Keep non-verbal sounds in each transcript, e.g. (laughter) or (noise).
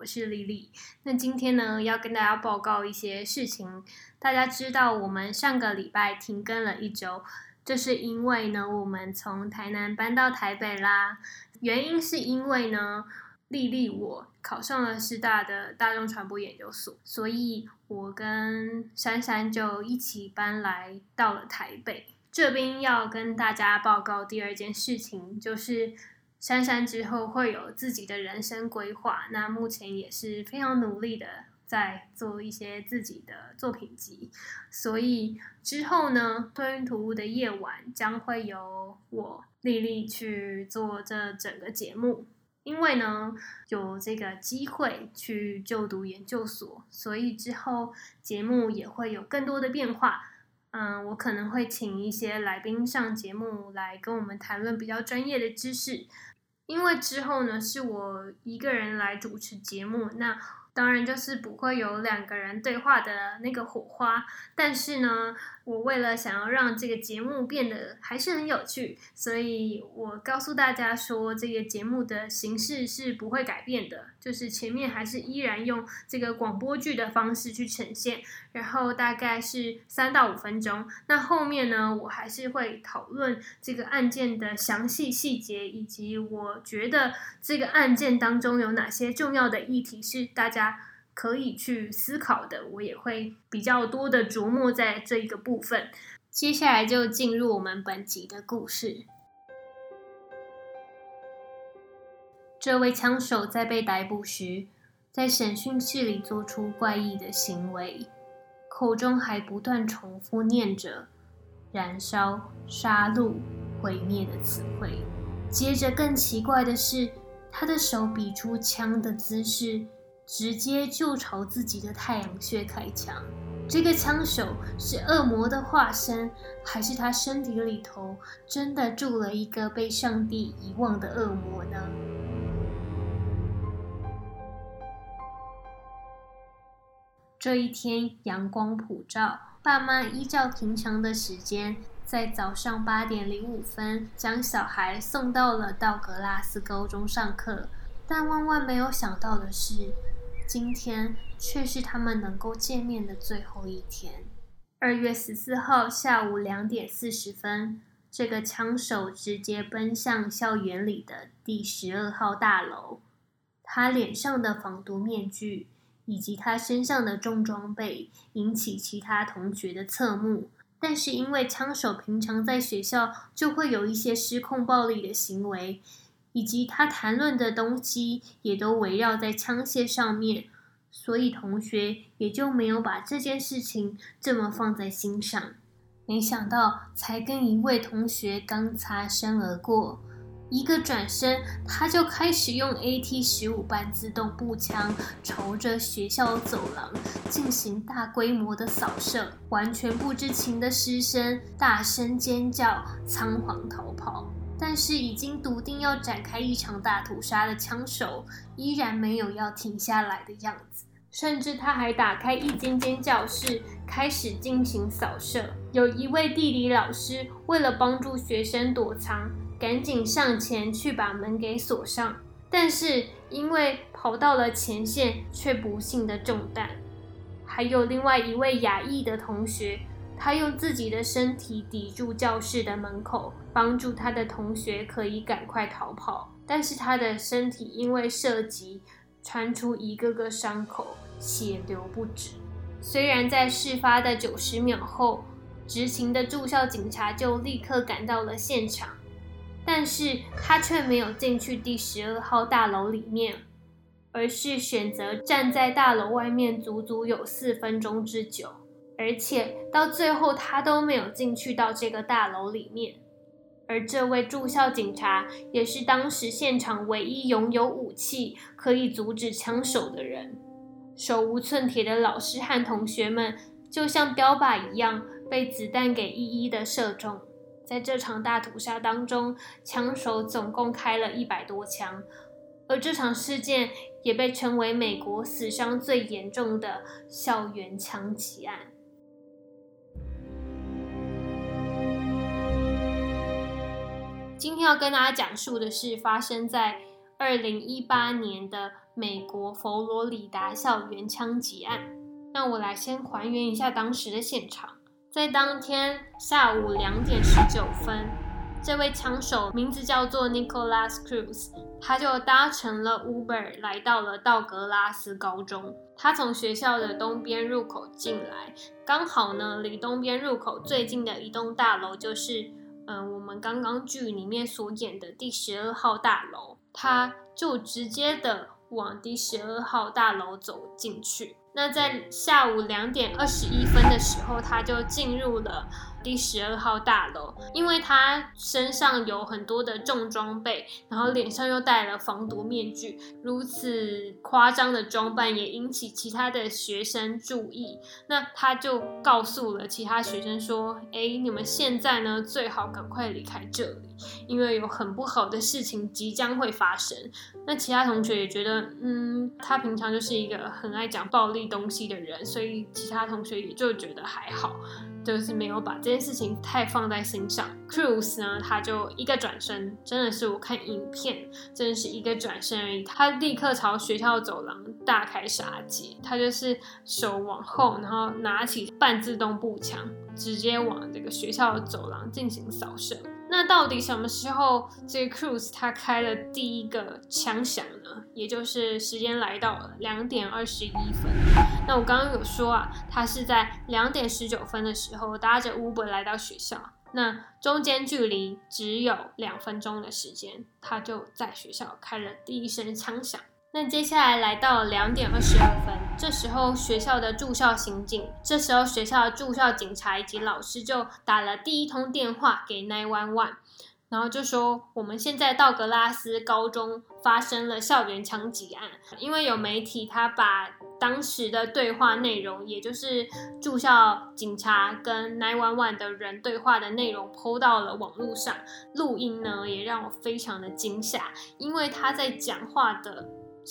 我是丽丽。那今天呢，要跟大家报告一些事情。大家知道，我们上个礼拜停更了一周，这是因为呢，我们从台南搬到台北啦。原因是因为呢，丽丽我考上了师大的大众传播研究所，所以我跟珊珊就一起搬来到了台北。这边要跟大家报告第二件事情，就是。珊珊之后会有自己的人生规划，那目前也是非常努力的在做一些自己的作品集，所以之后呢，吞云吐雾的夜晚将会由我丽丽去做这整个节目，因为呢有这个机会去就读研究所，所以之后节目也会有更多的变化。嗯，我可能会请一些来宾上节目来跟我们谈论比较专业的知识。因为之后呢，是我一个人来主持节目，那。当然就是不会有两个人对话的那个火花，但是呢，我为了想要让这个节目变得还是很有趣，所以我告诉大家说，这个节目的形式是不会改变的，就是前面还是依然用这个广播剧的方式去呈现，然后大概是三到五分钟。那后面呢，我还是会讨论这个案件的详细细节，以及我觉得这个案件当中有哪些重要的议题是大家。可以去思考的，我也会比较多的琢磨在这一个部分。接下来就进入我们本集的故事。这位枪手在被逮捕时，在审讯室里做出怪异的行为，口中还不断重复念着“燃烧、杀戮、毁灭”的词汇。接着，更奇怪的是，他的手比出枪的姿势。直接就朝自己的太阳穴开枪。这个枪手是恶魔的化身，还是他身体里头真的住了一个被上帝遗忘的恶魔呢？这一天阳光普照，爸妈依照平常的时间，在早上八点零五分将小孩送到了道格拉斯高中上课。但万万没有想到的是。今天却是他们能够见面的最后一天。二月十四号下午两点四十分，这个枪手直接奔向校园里的第十二号大楼。他脸上的防毒面具以及他身上的重装备引起其他同学的侧目，但是因为枪手平常在学校就会有一些失控暴力的行为。以及他谈论的东西也都围绕在枪械上面，所以同学也就没有把这件事情这么放在心上。没想到，才跟一位同学刚擦身而过，一个转身，他就开始用 AT 十五半自动步枪朝着学校走廊进行大规模的扫射，完全不知情的师生大声尖叫，仓皇逃跑。但是已经笃定要展开一场大屠杀的枪手，依然没有要停下来的样子。甚至他还打开一间间教室，开始进行扫射。有一位地理老师为了帮助学生躲藏，赶紧上前去把门给锁上。但是因为跑到了前线，却不幸的中弹。还有另外一位亚裔的同学。他用自己的身体抵住教室的门口，帮助他的同学可以赶快逃跑。但是他的身体因为射击，穿出一个个伤口，血流不止。虽然在事发的九十秒后，执勤的住校警察就立刻赶到了现场，但是他却没有进去第十二号大楼里面，而是选择站在大楼外面，足足有四分钟之久。而且到最后，他都没有进去到这个大楼里面。而这位住校警察也是当时现场唯一拥有武器可以阻止枪手的人。手无寸铁的老师和同学们就像标靶一样，被子弹给一一的射中。在这场大屠杀当中，枪手总共开了一百多枪，而这场事件也被称为美国死伤最严重的校园枪击案。今天要跟大家讲述的是发生在二零一八年的美国佛罗里达校园枪击案。那我来先还原一下当时的现场。在当天下午两点十九分，这位枪手名字叫做 Nicolas Cruz，他就搭乘了 Uber 来到了道格拉斯高中。他从学校的东边入口进来，刚好呢，离东边入口最近的一栋大楼就是。嗯，我们刚刚剧里面所演的第十二号大楼，他就直接的往第十二号大楼走进去。那在下午两点二十一分的时候，他就进入了第十二号大楼。因为他身上有很多的重装备，然后脸上又戴了防毒面具，如此夸张的装扮也引起其他的学生注意。那他就告诉了其他学生说：“哎，你们现在呢，最好赶快离开这里，因为有很不好的事情即将会发生。”那其他同学也觉得，嗯，他平常就是一个很爱讲暴力。东西的人，所以其他同学也就觉得还好，就是没有把这件事情太放在心上。Cruz 呢，他就一个转身，真的是我看影片，真的是一个转身而已，他立刻朝学校走廊大开杀戒，他就是手往后，然后拿起半自动步枪，直接往这个学校走廊进行扫射。那到底什么时候这个 Cruz 他开了第一个枪响呢？也就是时间来到了两点二十一分。那我刚刚有说啊，他是在两点十九分的时候搭着 Uber 来到学校，那中间距离只有两分钟的时间，他就在学校开了第一声枪响。那接下来来到两点二十二分，这时候学校的住校刑警，这时候学校的住校警察以及老师就打了第一通电话给 nine one one，然后就说我们现在道格拉斯高中发生了校园枪击案，因为有媒体他把当时的对话内容，也就是住校警察跟 nine one one 的人对话的内容抛到了网络上，录音呢也让我非常的惊吓，因为他在讲话的。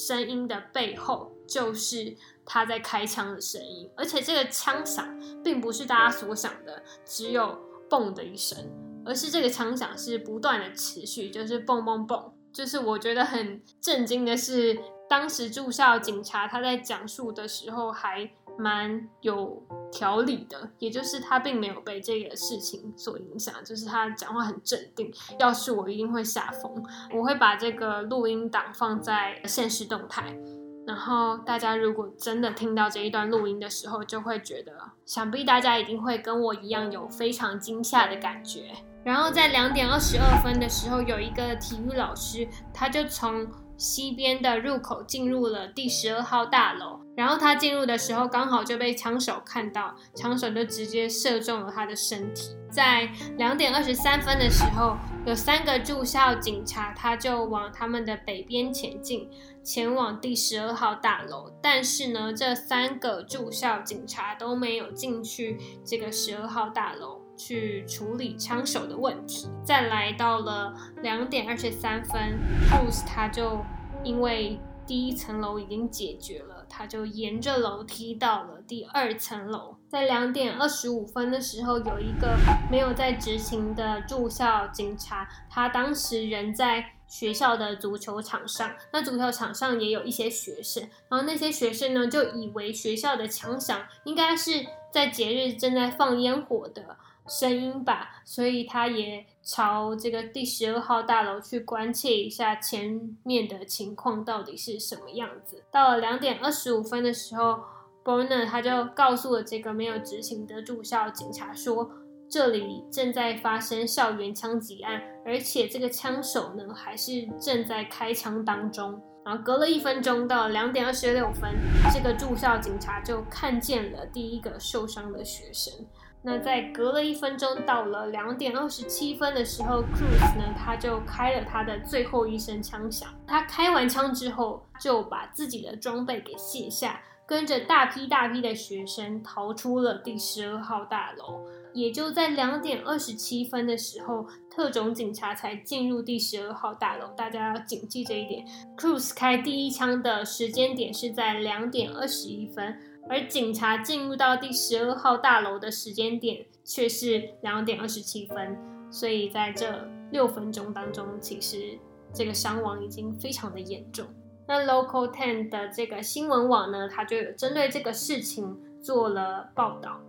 声音的背后就是他在开枪的声音，而且这个枪响并不是大家所想的只有嘣的一声，而是这个枪响是不断的持续，就是嘣嘣嘣。就是我觉得很震惊的是，当时住校警察他在讲述的时候还。蛮有条理的，也就是他并没有被这个事情所影响，就是他讲话很镇定。要是我一定会吓疯，我会把这个录音档放在现实动态，然后大家如果真的听到这一段录音的时候，就会觉得，想必大家一定会跟我一样有非常惊吓的感觉。然后在两点二十二分的时候，有一个体育老师，他就从。西边的入口进入了第十二号大楼，然后他进入的时候刚好就被枪手看到，枪手就直接射中了他的身体。在两点二十三分的时候，有三个住校警察，他就往他们的北边前进，前往第十二号大楼。但是呢，这三个住校警察都没有进去这个十二号大楼。去处理枪手的问题。再来到了两点二十三分，Bruce 他就因为第一层楼已经解决了，他就沿着楼梯到了第二层楼。在两点二十五分的时候，有一个没有在执勤的住校警察，他当时人在学校的足球场上，那足球场上也有一些学生，然后那些学生呢就以为学校的枪响应该是在节日正在放烟火的。声音吧，所以他也朝这个第十二号大楼去关切一下前面的情况到底是什么样子。到了两点二十五分的时候，Borner 他就告诉了这个没有执行的住校警察说，这里正在发生校园枪击案，而且这个枪手呢还是正在开枪当中。然后隔了一分钟，到两点二十六分，这个住校警察就看见了第一个受伤的学生。那在隔了一分钟，到了两点二十七分的时候，Cruz 呢，他就开了他的最后一声枪响。他开完枪之后，就把自己的装备给卸下，跟着大批大批的学生逃出了第十二号大楼。也就在两点二十七分的时候，特种警察才进入第十二号大楼。大家要谨记这一点。Cruz 开第一枪的时间点是在两点二十一分。而警察进入到第十二号大楼的时间点却是两点二十七分，所以在这六分钟当中，其实这个伤亡已经非常的严重。那 Local Ten 的这个新闻网呢，它就有针对这个事情做了报道。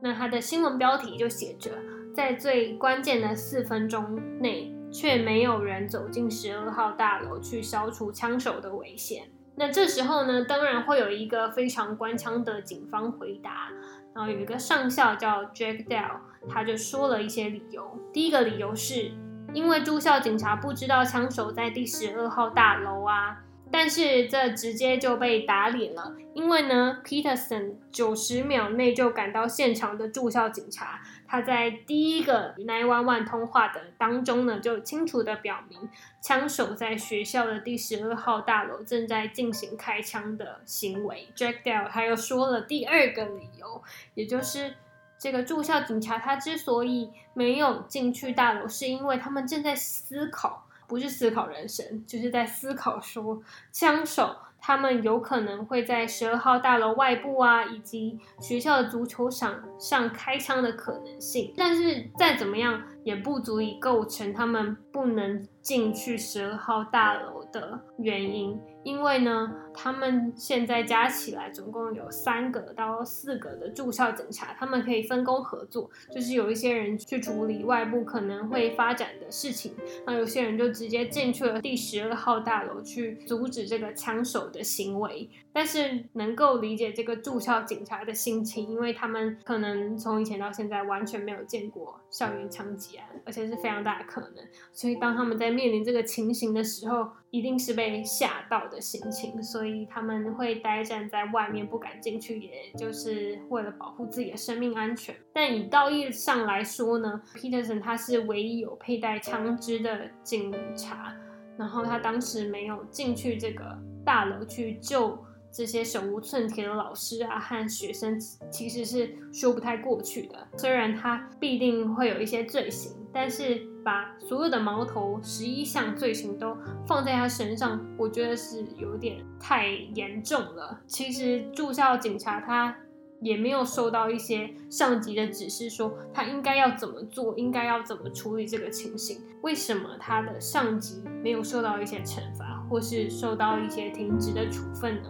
那它的新闻标题就写着：在最关键的四分钟内，却没有人走进十二号大楼去消除枪手的危险。那这时候呢，当然会有一个非常官腔的警方回答，然后有一个上校叫 Jack Dell，他就说了一些理由。第一个理由是因为住校警察不知道枪手在第十二号大楼啊。但是这直接就被打脸了，因为呢，Peterson 九十秒内就赶到现场的驻校警察，他在第一个 nine one one 通话的当中呢，就清楚的表明，枪手在学校的第十二号大楼正在进行开枪的行为。Jack Dale 他又说了第二个理由，也就是这个驻校警察他之所以没有进去大楼，是因为他们正在思考。不是思考人生，就是在思考说枪手他们有可能会在十二号大楼外部啊，以及学校的足球场上开枪的可能性。但是再怎么样，也不足以构成他们不能进去十二号大楼的原因。因为呢，他们现在加起来总共有三个到四个的驻校警察，他们可以分工合作，就是有一些人去处理外部可能会发展的事情，那有些人就直接进去了第十二号大楼去阻止这个枪手的行为。但是能够理解这个驻校警察的心情，因为他们可能从以前到现在完全没有见过校园枪击案，而且是非常大的可能，所以当他们在面临这个情形的时候，一定是被吓到的心情，所以他们会呆站在外面不敢进去，也就是为了保护自己的生命安全。但以道义上来说呢，Peterson 他是唯一有佩戴枪支的警察，然后他当时没有进去这个大楼去救。这些手无寸铁的老师啊和学生其实是说不太过去的。虽然他必定会有一些罪行，但是把所有的矛头十一项罪行都放在他身上，我觉得是有点太严重了。其实住校警察他也没有收到一些上级的指示，说他应该要怎么做，应该要怎么处理这个情形。为什么他的上级没有受到一些惩罚？或是受到一些停职的处分呢？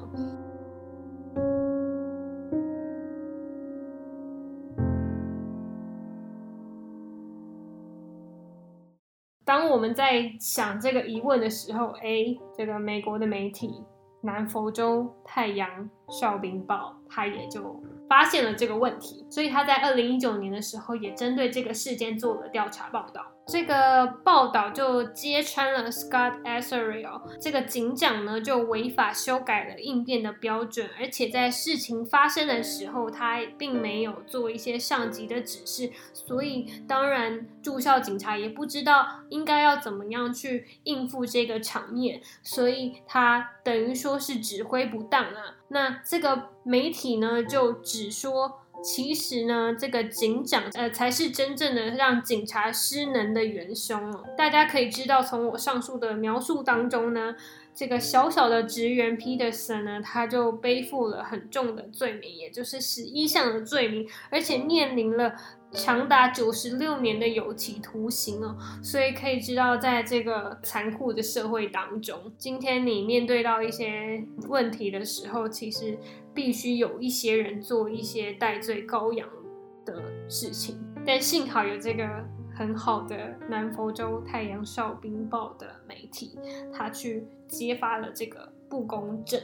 我们在想这个疑问的时候，哎，这个美国的媒体《南佛州太阳哨兵报》他也就发现了这个问题，所以他在二零一九年的时候也针对这个事件做了调查报道。这个报道就揭穿了 Scott a s a r i e l 这个警长呢，就违法修改了应变的标准，而且在事情发生的时候，他并没有做一些上级的指示，所以当然驻校警察也不知道应该要怎么样去应付这个场面，所以他等于说是指挥不当啊。那这个媒体呢，就只说。其实呢，这个警长呃才是真正的让警察失能的元凶哦。大家可以知道，从我上述的描述当中呢，这个小小的职员 Peterson 呢，他就背负了很重的罪名，也就是十一项的罪名，而且面临了。长达九十六年的有期徒刑哦，所以可以知道，在这个残酷的社会当中，今天你面对到一些问题的时候，其实必须有一些人做一些戴罪羔羊的事情。但幸好有这个很好的南佛州太阳哨兵报的媒体，他去揭发了这个不公正。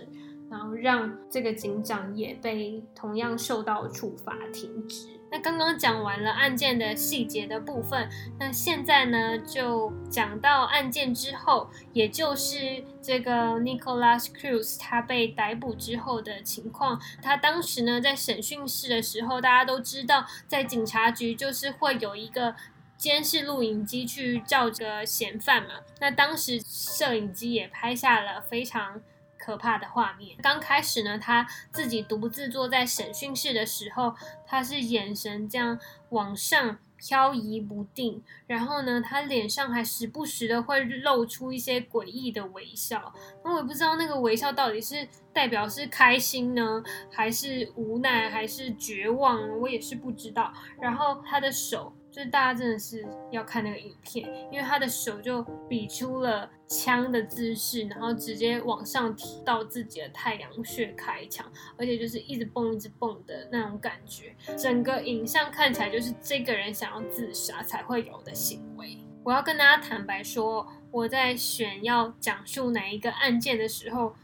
然后让这个警长也被同样受到处罚停职。那刚刚讲完了案件的细节的部分，那现在呢就讲到案件之后，也就是这个 Nicolas Cruz 他被逮捕之后的情况。他当时呢在审讯室的时候，大家都知道，在警察局就是会有一个监视录影机去照着嫌犯嘛。那当时摄影机也拍下了非常。可怕的画面。刚开始呢，他自己独自坐在审讯室的时候，他是眼神这样往上漂移不定，然后呢，他脸上还时不时的会露出一些诡异的微笑。那我也不知道那个微笑到底是代表是开心呢，还是无奈，还是绝望，我也是不知道。然后他的手。就是大家真的是要看那个影片，因为他的手就比出了枪的姿势，然后直接往上提到自己的太阳穴开枪，而且就是一直蹦一直蹦的那种感觉，整个影像看起来就是这个人想要自杀才会有的行为。我要跟大家坦白说，我在选要讲述哪一个案件的时候，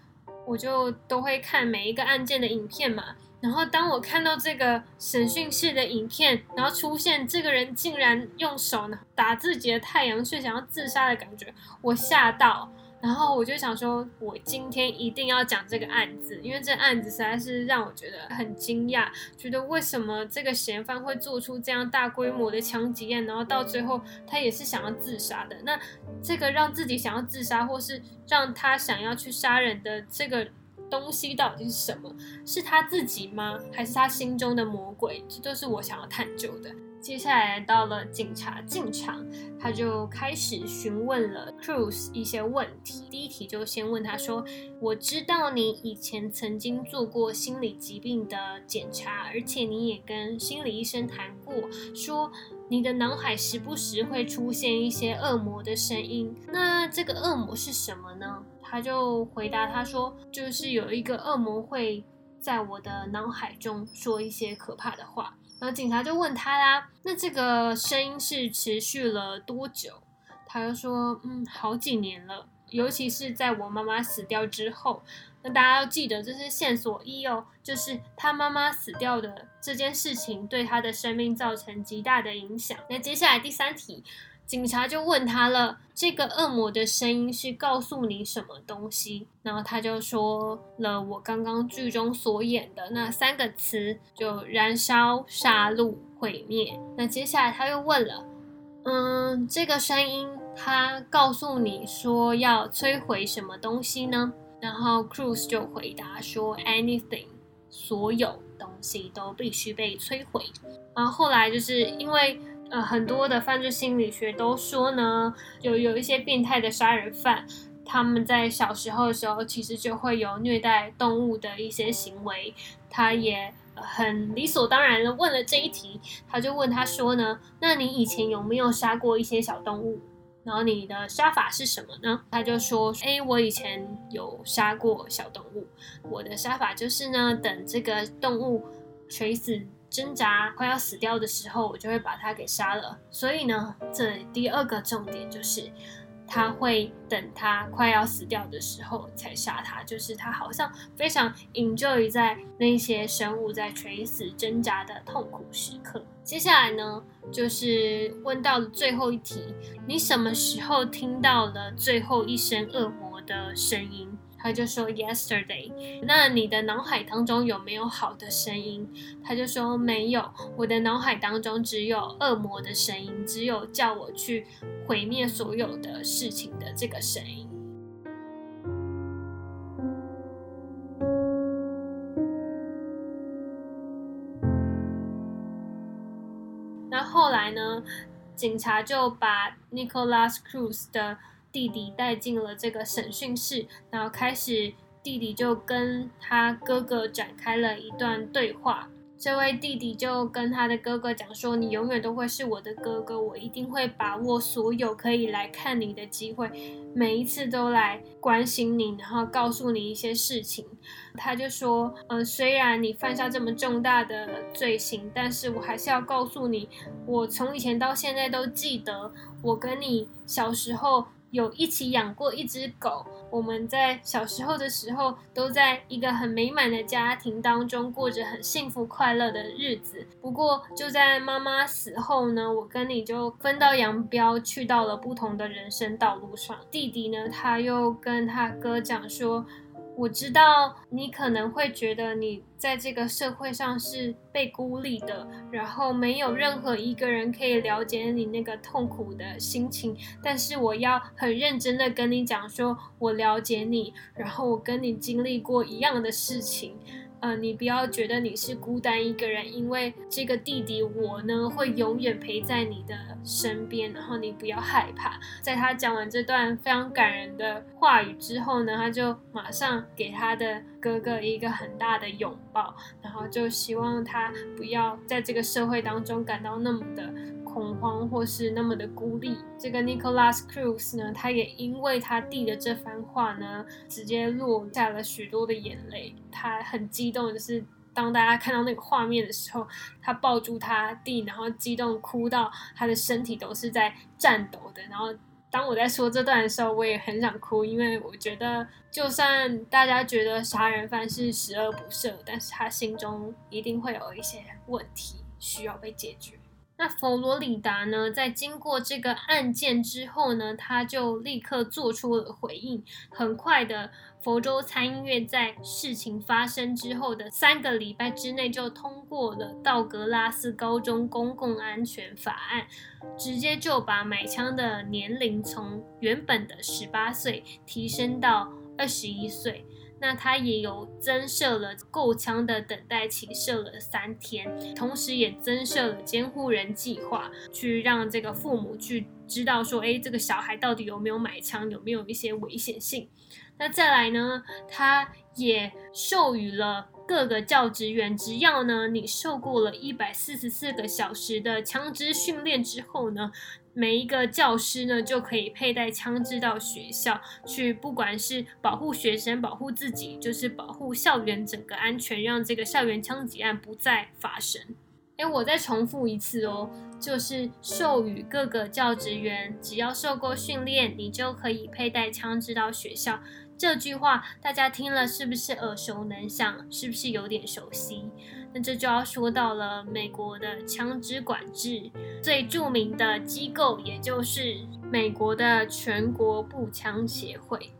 我就都会看每一个案件的影片嘛。然后当我看到这个审讯室的影片，然后出现这个人竟然用手呢打自己的太阳穴，想要自杀的感觉，我吓到。然后我就想说，我今天一定要讲这个案子，因为这案子实在是让我觉得很惊讶，觉得为什么这个嫌犯会做出这样大规模的枪击案，然后到最后他也是想要自杀的。那这个让自己想要自杀，或是让他想要去杀人的这个。东西到底是什么？是他自己吗？还是他心中的魔鬼？这都是我想要探究的。接下来到了警察进场，他就开始询问了 Cruz 一些问题。第一题就先问他说：“我知道你以前曾经做过心理疾病的检查，而且你也跟心理医生谈过，说你的脑海时不时会出现一些恶魔的声音。那这个恶魔是什么呢？”他就回答他说：“就是有一个恶魔会在我的脑海中说一些可怕的话。”然后警察就问他啦：“那这个声音是持续了多久？”他就说：“嗯，好几年了，尤其是在我妈妈死掉之后。”那大家要记得，这是线索一哦，就是他妈妈死掉的这件事情对他的生命造成极大的影响。那接下来第三题。警察就问他了：“这个恶魔的声音是告诉你什么东西？”然后他就说了我刚刚剧中所演的那三个词，就燃烧、杀戮、毁灭。那接下来他又问了：“嗯，这个声音它告诉你说要摧毁什么东西呢？”然后 Cruz 就回答说：“Anything，所有东西都必须被摧毁。”然后后来就是因为。呃，很多的犯罪心理学都说呢，有有一些变态的杀人犯，他们在小时候的时候，其实就会有虐待动物的一些行为。他也很理所当然的问了这一题，他就问他说呢，那你以前有没有杀过一些小动物？然后你的杀法是什么呢？他就说，哎，我以前有杀过小动物，我的杀法就是呢，等这个动物垂死。挣扎快要死掉的时候，我就会把他给杀了。所以呢，这第二个重点就是，他会等他快要死掉的时候才杀他，就是他好像非常 enjoy 在那些生物在垂死挣扎的痛苦时刻。接下来呢，就是问到了最后一题：你什么时候听到了最后一声恶魔的声音？他就说 yesterday，那你的脑海当中有没有好的声音？他就说没有，我的脑海当中只有恶魔的声音，只有叫我去毁灭所有的事情的这个声音。那后来呢？警察就把 Nicolas Cruz 的。弟弟带进了这个审讯室，然后开始，弟弟就跟他哥哥展开了一段对话。这位弟弟就跟他的哥哥讲说：“你永远都会是我的哥哥，我一定会把握所有可以来看你的机会，每一次都来关心你，然后告诉你一些事情。”他就说：“嗯，虽然你犯下这么重大的罪行，但是我还是要告诉你，我从以前到现在都记得，我跟你小时候。”有一起养过一只狗，我们在小时候的时候都在一个很美满的家庭当中过着很幸福快乐的日子。不过就在妈妈死后呢，我跟你就分道扬镳，去到了不同的人生道路上。弟弟呢，他又跟他哥讲说。我知道你可能会觉得你在这个社会上是被孤立的，然后没有任何一个人可以了解你那个痛苦的心情。但是我要很认真的跟你讲，说我了解你，然后我跟你经历过一样的事情。呃，你不要觉得你是孤单一个人，因为这个弟弟我呢会永远陪在你的身边，然后你不要害怕。在他讲完这段非常感人的话语之后呢，他就马上给他的哥哥一个很大的拥抱，然后就希望他不要在这个社会当中感到那么的。恐慌或是那么的孤立，这个 Nicholas Cruz 呢，他也因为他弟的这番话呢，直接落下了许多的眼泪。他很激动的是，当大家看到那个画面的时候，他抱住他弟，然后激动哭到他的身体都是在颤抖的。然后当我在说这段的时候，我也很想哭，因为我觉得，就算大家觉得杀人犯是十恶不赦，但是他心中一定会有一些问题需要被解决。那佛罗里达呢，在经过这个案件之后呢，他就立刻做出了回应。很快的，佛州参议院在事情发生之后的三个礼拜之内，就通过了道格拉斯高中公共安全法案，直接就把买枪的年龄从原本的十八岁提升到二十一岁。那他也有增设了购枪的等待期，设了三天，同时也增设了监护人计划，去让这个父母去知道说，哎，这个小孩到底有没有买枪，有没有一些危险性。那再来呢，他也授予了各个教职员，只要呢你受过了一百四十四个小时的枪支训练之后呢。每一个教师呢，就可以佩戴枪支到学校去，不管是保护学生、保护自己，就是保护校园整个安全，让这个校园枪击案不再发生。哎，我再重复一次哦，就是授予各个教职员，只要受过训练，你就可以佩戴枪支到学校。这句话大家听了是不是耳熟能详？是不是有点熟悉？那这就要说到了美国的枪支管制最著名的机构，也就是美国的全国步枪协会。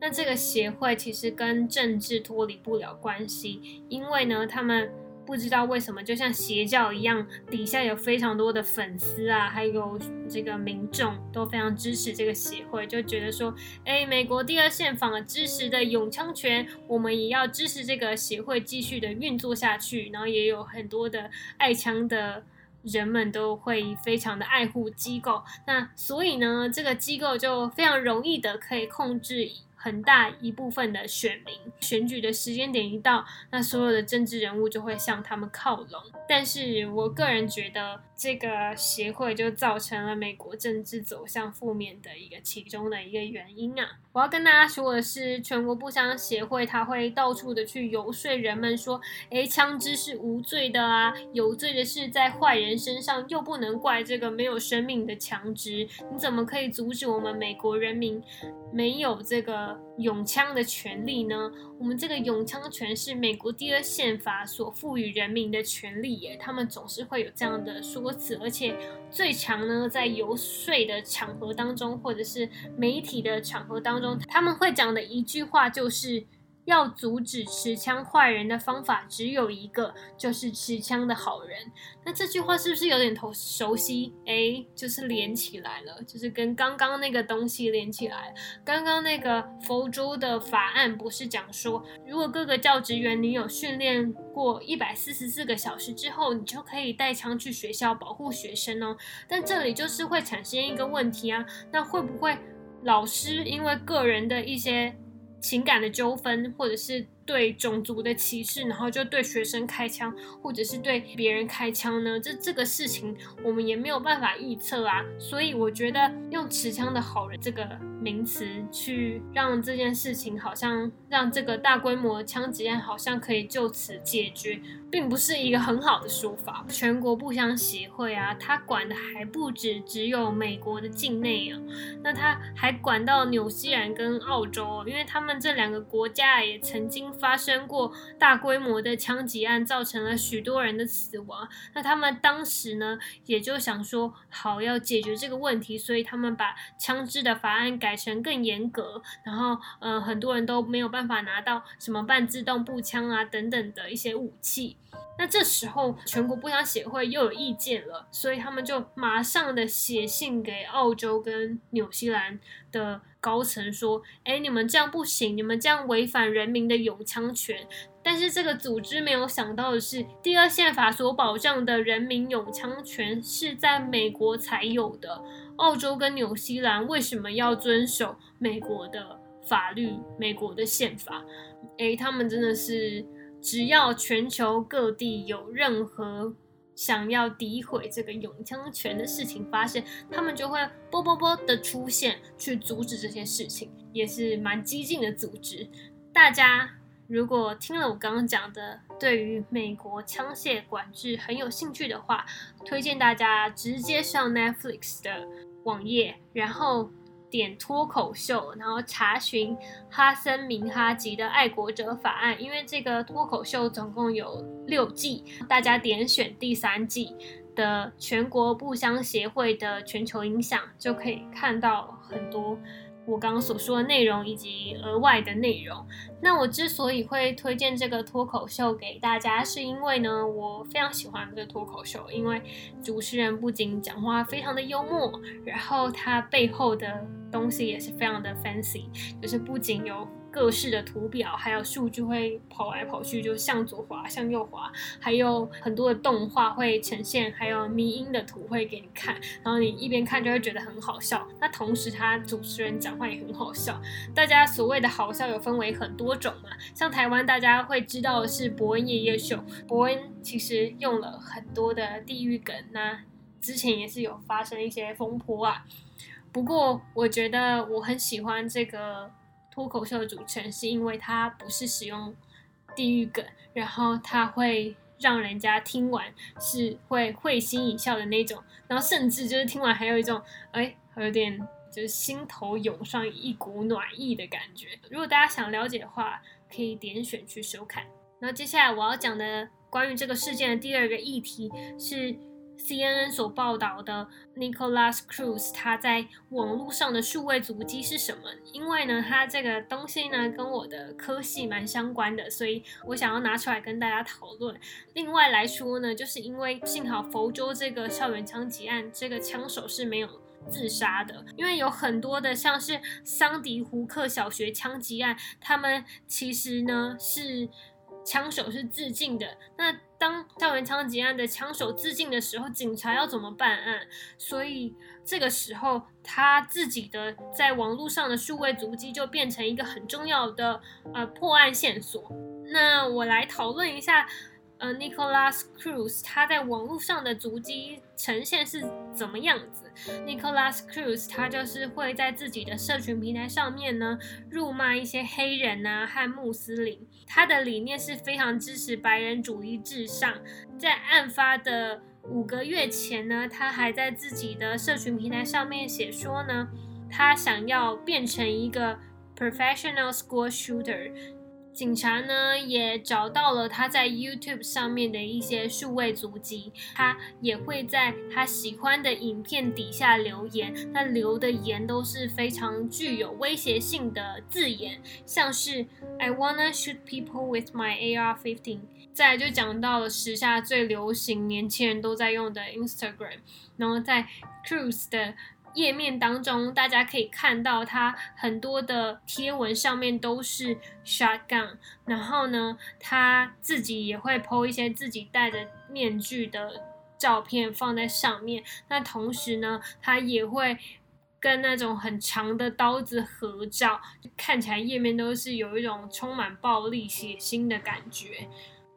那这个协会其实跟政治脱离不了关系，因为呢，他们。不知道为什么，就像邪教一样，底下有非常多的粉丝啊，还有这个民众都非常支持这个协会，就觉得说，哎，美国第二宪法支持的永枪权，我们也要支持这个协会继续的运作下去。然后也有很多的爱枪的人们都会非常的爱护机构，那所以呢，这个机构就非常容易的可以控制。很大一部分的选民，选举的时间点一到，那所有的政治人物就会向他们靠拢。但是我个人觉得，这个协会就造成了美国政治走向负面的一个其中的一个原因啊。我要跟大家说的是，全国步枪协会他会到处的去游说人们说，诶，枪支是无罪的啊，有罪的是在坏人身上，又不能怪这个没有生命的枪支，你怎么可以阻止我们美国人民没有这个？拥枪的权利呢？我们这个拥枪权是美国第二宪法所赋予人民的权利耶。他们总是会有这样的说辞，而且最强呢，在游说的场合当中，或者是媒体的场合当中，他们会讲的一句话就是。要阻止持枪坏人的方法只有一个，就是持枪的好人。那这句话是不是有点头熟悉？哎，就是连起来了，就是跟刚刚那个东西连起来。刚刚那个佛州的法案不是讲说，如果各个教职员你有训练过一百四十四个小时之后，你就可以带枪去学校保护学生哦。但这里就是会产生一个问题啊，那会不会老师因为个人的一些情感的纠纷，或者是对种族的歧视，然后就对学生开枪，或者是对别人开枪呢？这这个事情我们也没有办法预测啊。所以我觉得用持枪的好人这个名词去让这件事情，好像让这个大规模枪击案好像可以就此解决，并不是一个很好的说法。全国步枪协会啊，它管的还不止只有美国的境内啊，那它还管到纽西兰跟澳洲，因为他们这两个国家也曾经。发生过大规模的枪击案，造成了许多人的死亡。那他们当时呢，也就想说，好要解决这个问题，所以他们把枪支的法案改成更严格。然后，呃，很多人都没有办法拿到什么半自动步枪啊等等的一些武器。那这时候，全国步枪协会又有意见了，所以他们就马上的写信给澳洲跟纽西兰的高层说：“哎，你们这样不行，你们这样违反人民的永枪权。”但是这个组织没有想到的是，第二宪法所保障的人民永枪权是在美国才有的，澳洲跟纽西兰为什么要遵守美国的法律、美国的宪法？哎，他们真的是。只要全球各地有任何想要诋毁这个永枪权的事情发生，他们就会啵啵啵的出现去阻止这些事情，也是蛮激进的组织。大家如果听了我刚刚讲的，对于美国枪械管制很有兴趣的话，推荐大家直接上 Netflix 的网页，然后。点脱口秀，然后查询哈森明哈吉的爱国者法案，因为这个脱口秀总共有六季，大家点选第三季的全国步枪协会的全球影响，就可以看到很多。我刚刚所说的内容以及额外的内容，那我之所以会推荐这个脱口秀给大家，是因为呢，我非常喜欢这个脱口秀，因为主持人不仅讲话非常的幽默，然后他背后的东西也是非常的 fancy，就是不仅有。各式的图表，还有数据会跑来跑去，就向左滑，向右滑，还有很多的动画会呈现，还有迷音的图会给你看，然后你一边看就会觉得很好笑。那同时，他主持人讲话也很好笑。大家所谓的好笑有分为很多种嘛，像台湾大家会知道的是伯恩夜夜秀，伯恩其实用了很多的地域梗，那之前也是有发生一些风波啊。不过我觉得我很喜欢这个。脱口秀的组成是因为它不是使用地域梗，然后它会让人家听完是会会心一笑的那种，然后甚至就是听完还有一种哎，有点就是心头涌上一股暖意的感觉。如果大家想了解的话，可以点选去收看。然后接下来我要讲的关于这个事件的第二个议题是。CNN 所报道的 Nicolas Cruz 他在网络上的数位足迹是什么？因为呢，他这个东西呢跟我的科系蛮相关的，所以我想要拿出来跟大家讨论。另外来说呢，就是因为幸好佛州这个校园枪击案，这个枪手是没有自杀的，因为有很多的像是桑迪胡克小学枪击案，他们其实呢是。枪手是自尽的。那当校园枪击案的枪手自尽的时候，警察要怎么办案？所以这个时候，他自己的在网络上的数位足迹就变成一个很重要的呃破案线索。那我来讨论一下。呃，Nicolas Cruz 他在网络上的足迹呈现是怎么样子 Nicolas Cruz 他就是会在自己的社群平台上面呢，辱骂一些黑人啊和穆斯林。他的理念是非常支持白人主义至上。在案发的五个月前呢，他还在自己的社群平台上面写说呢，他想要变成一个 professional school shooter。警察呢也找到了他在 YouTube 上面的一些数位足迹，他也会在他喜欢的影片底下留言，那留的言都是非常具有威胁性的字眼，像是 I wanna shoot people with my AR-15。再就讲到了时下最流行、年轻人都在用的 Instagram，然后在 Cruise 的。页面当中，大家可以看到他很多的贴文上面都是 shotgun，然后呢，他自己也会 po 一些自己戴着面具的照片放在上面。那同时呢，他也会。跟那种很长的刀子合照，看起来页面都是有一种充满暴力、血腥的感觉。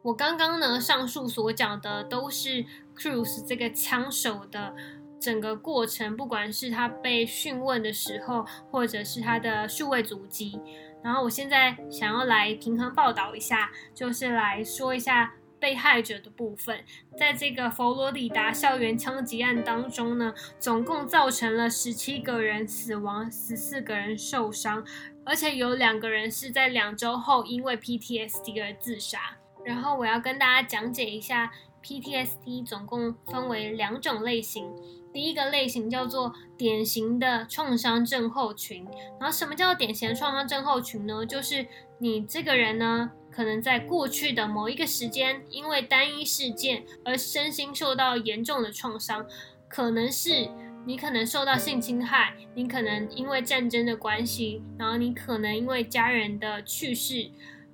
我刚刚呢，上述所讲的都是 Cruz 这个枪手的整个过程，不管是他被讯问的时候，或者是他的数位足迹。然后我现在想要来平衡报道一下，就是来说一下。被害者的部分，在这个佛罗里达校园枪击案当中呢，总共造成了十七个人死亡，十四个人受伤，而且有两个人是在两周后因为 PTSD 而自杀。然后我要跟大家讲解一下 PTSD，总共分为两种类型。第一个类型叫做典型的创伤症候群。然后什么叫典型的创伤症候群呢？就是你这个人呢。可能在过去的某一个时间，因为单一事件而身心受到严重的创伤，可能是你可能受到性侵害，你可能因为战争的关系，然后你可能因为家人的去世，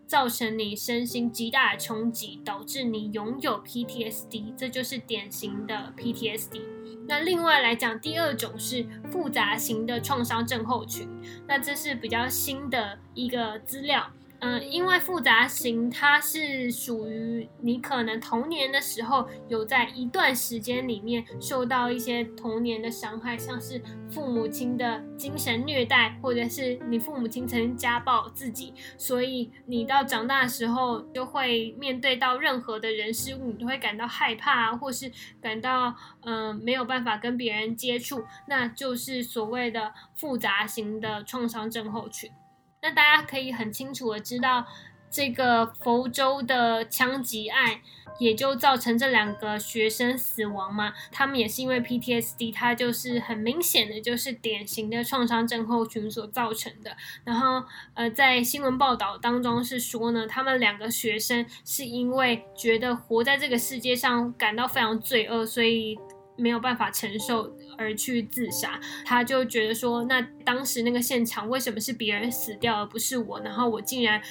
造成你身心极大的冲击，导致你拥有 PTSD，这就是典型的 PTSD。那另外来讲，第二种是复杂型的创伤症候群，那这是比较新的一个资料。嗯，因为复杂型，它是属于你可能童年的时候有在一段时间里面受到一些童年的伤害，像是父母亲的精神虐待，或者是你父母亲曾经家暴自己，所以你到长大的时候就会面对到任何的人事物，你都会感到害怕，或是感到嗯没有办法跟别人接触，那就是所谓的复杂型的创伤症候群。那大家可以很清楚的知道，这个佛州的枪击案也就造成这两个学生死亡嘛。他们也是因为 PTSD，它就是很明显的就是典型的创伤症候群所造成的。然后，呃，在新闻报道当中是说呢，他们两个学生是因为觉得活在这个世界上感到非常罪恶，所以。没有办法承受而去自杀，他就觉得说，那当时那个现场为什么是别人死掉而不是我？然后我竟然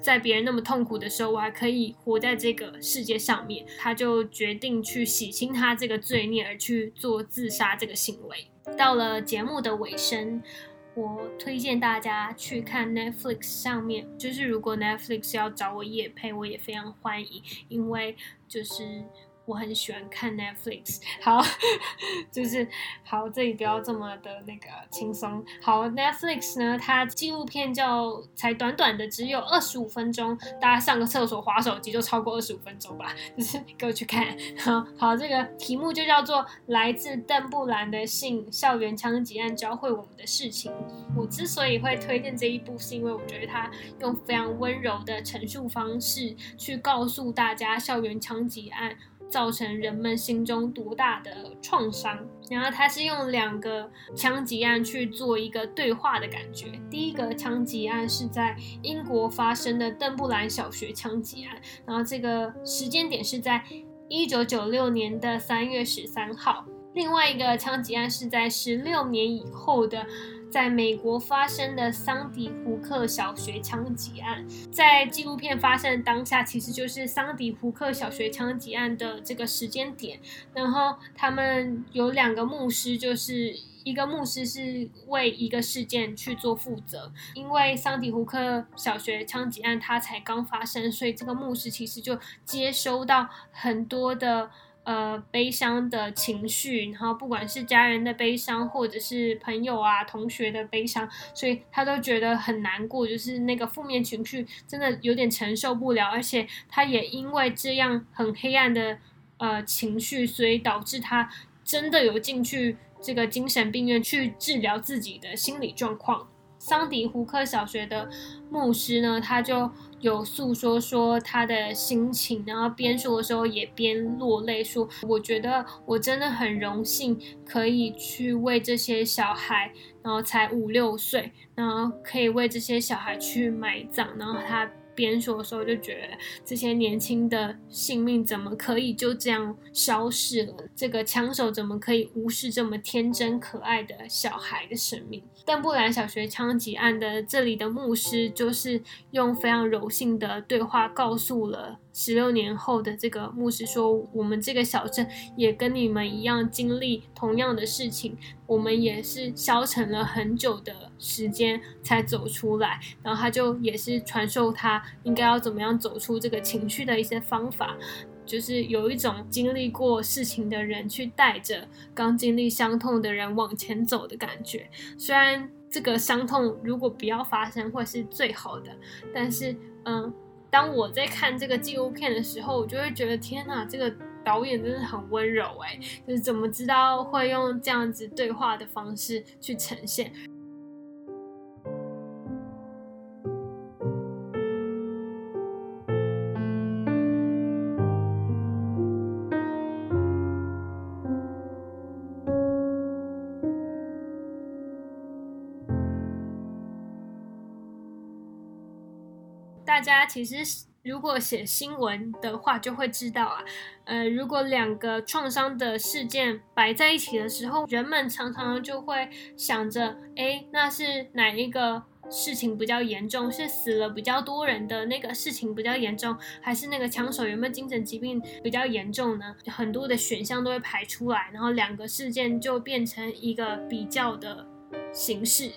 在别人那么痛苦的时候，我还可以活在这个世界上面，他就决定去洗清他这个罪孽而去做自杀这个行为。到了节目的尾声，我推荐大家去看 Netflix 上面，就是如果 Netflix 要找我夜配，我也非常欢迎，因为就是。我很喜欢看 Netflix，好，(laughs) 就是好，这里不要这么的那个轻松。好，Netflix 呢，它纪录片叫才短短的只有二十五分钟，大家上个厕所划手机就超过二十五分钟吧，就是 (laughs) 给我去看。好，好，这个题目就叫做《来自邓布兰的信：校园枪击案教会我们的事情》。我之所以会推荐这一部，是因为我觉得它用非常温柔的陈述方式去告诉大家校园枪击案。造成人们心中多大的创伤？然后他是用两个枪击案去做一个对话的感觉。第一个枪击案是在英国发生的邓布兰小学枪击案，然后这个时间点是在一九九六年的三月十三号。另外一个枪击案是在十六年以后的。在美国发生的桑迪胡克小学枪击案，在纪录片发生的当下，其实就是桑迪胡克小学枪击案的这个时间点。然后他们有两个牧师，就是一个牧师是为一个事件去做负责，因为桑迪胡克小学枪击案它才刚发生，所以这个牧师其实就接收到很多的。呃，悲伤的情绪，然后不管是家人的悲伤，或者是朋友啊、同学的悲伤，所以他都觉得很难过，就是那个负面情绪真的有点承受不了，而且他也因为这样很黑暗的呃情绪，所以导致他真的有进去这个精神病院去治疗自己的心理状况。桑迪胡克小学的牧师呢，他就。有诉说说他的心情，然后边说的时候也边落泪，说：“我觉得我真的很荣幸可以去为这些小孩，然后才五六岁，然后可以为这些小孩去埋葬。”然后他。边说的时候就觉得这些年轻的性命怎么可以就这样消逝了？这个枪手怎么可以无视这么天真可爱的小孩的生命？但布兰小学枪击案的这里的牧师就是用非常柔性的对话告诉了十六年后的这个牧师说，我们这个小镇也跟你们一样经历同样的事情，我们也是消沉了很久的时间才走出来。然后他就也是传授他应该要怎么样走出这个情绪的一些方法，就是有一种经历过事情的人去带着刚经历伤痛的人往前走的感觉。虽然这个伤痛如果不要发生会是最好的，但是嗯。当我在看这个纪录片的时候，我就会觉得天呐，这个导演真的很温柔哎，就是怎么知道会用这样子对话的方式去呈现。大家其实如果写新闻的话，就会知道啊，呃，如果两个创伤的事件摆在一起的时候，人们常常就会想着，哎，那是哪一个事情比较严重？是死了比较多人的那个事情比较严重，还是那个枪手有没有精神疾病比较严重呢？很多的选项都会排出来，然后两个事件就变成一个比较的形式。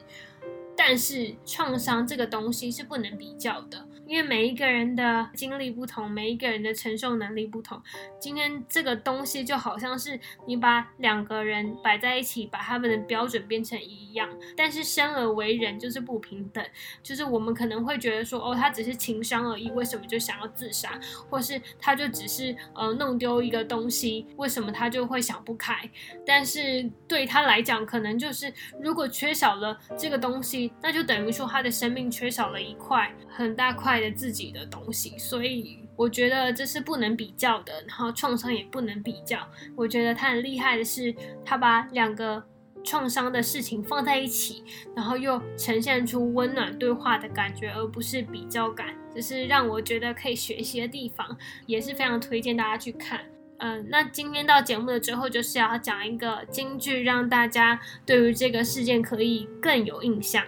但是创伤这个东西是不能比较的。因为每一个人的经历不同，每一个人的承受能力不同。今天这个东西就好像是你把两个人摆在一起，把他们的标准变成一样，但是生而为人就是不平等。就是我们可能会觉得说，哦，他只是情商而已，为什么就想要自杀？或是他就只是呃弄丢一个东西，为什么他就会想不开？但是对他来讲，可能就是如果缺少了这个东西，那就等于说他的生命缺少了一块很大块。的自己的东西，所以我觉得这是不能比较的。然后创伤也不能比较。我觉得他很厉害的是，他把两个创伤的事情放在一起，然后又呈现出温暖对话的感觉，而不是比较感。这是让我觉得可以学习的地方，也是非常推荐大家去看。嗯，那今天到节目的最后，就是要讲一个京剧，让大家对于这个事件可以更有印象。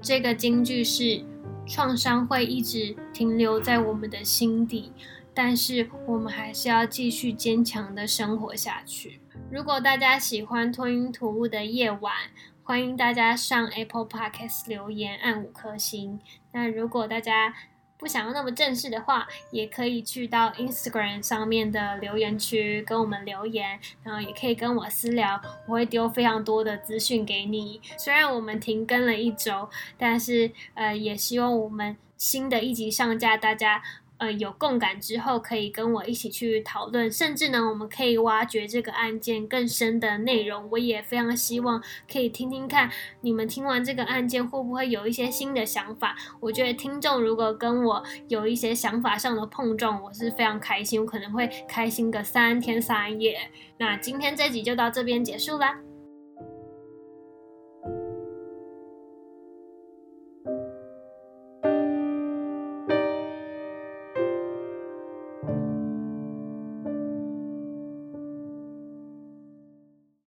这个京剧是。创伤会一直停留在我们的心底，但是我们还是要继续坚强的生活下去。如果大家喜欢吞云吐雾的夜晚，欢迎大家上 Apple Podcast 留言按五颗星。那如果大家不想要那么正式的话，也可以去到 Instagram 上面的留言区跟我们留言，然后也可以跟我私聊，我会丢非常多的资讯给你。虽然我们停更了一周，但是呃，也希望我们新的一集上架，大家。呃，有共感之后，可以跟我一起去讨论，甚至呢，我们可以挖掘这个案件更深的内容。我也非常希望可以听听看，你们听完这个案件会不会有一些新的想法？我觉得听众如果跟我有一些想法上的碰撞，我是非常开心，我可能会开心个三天三夜。那今天这集就到这边结束啦。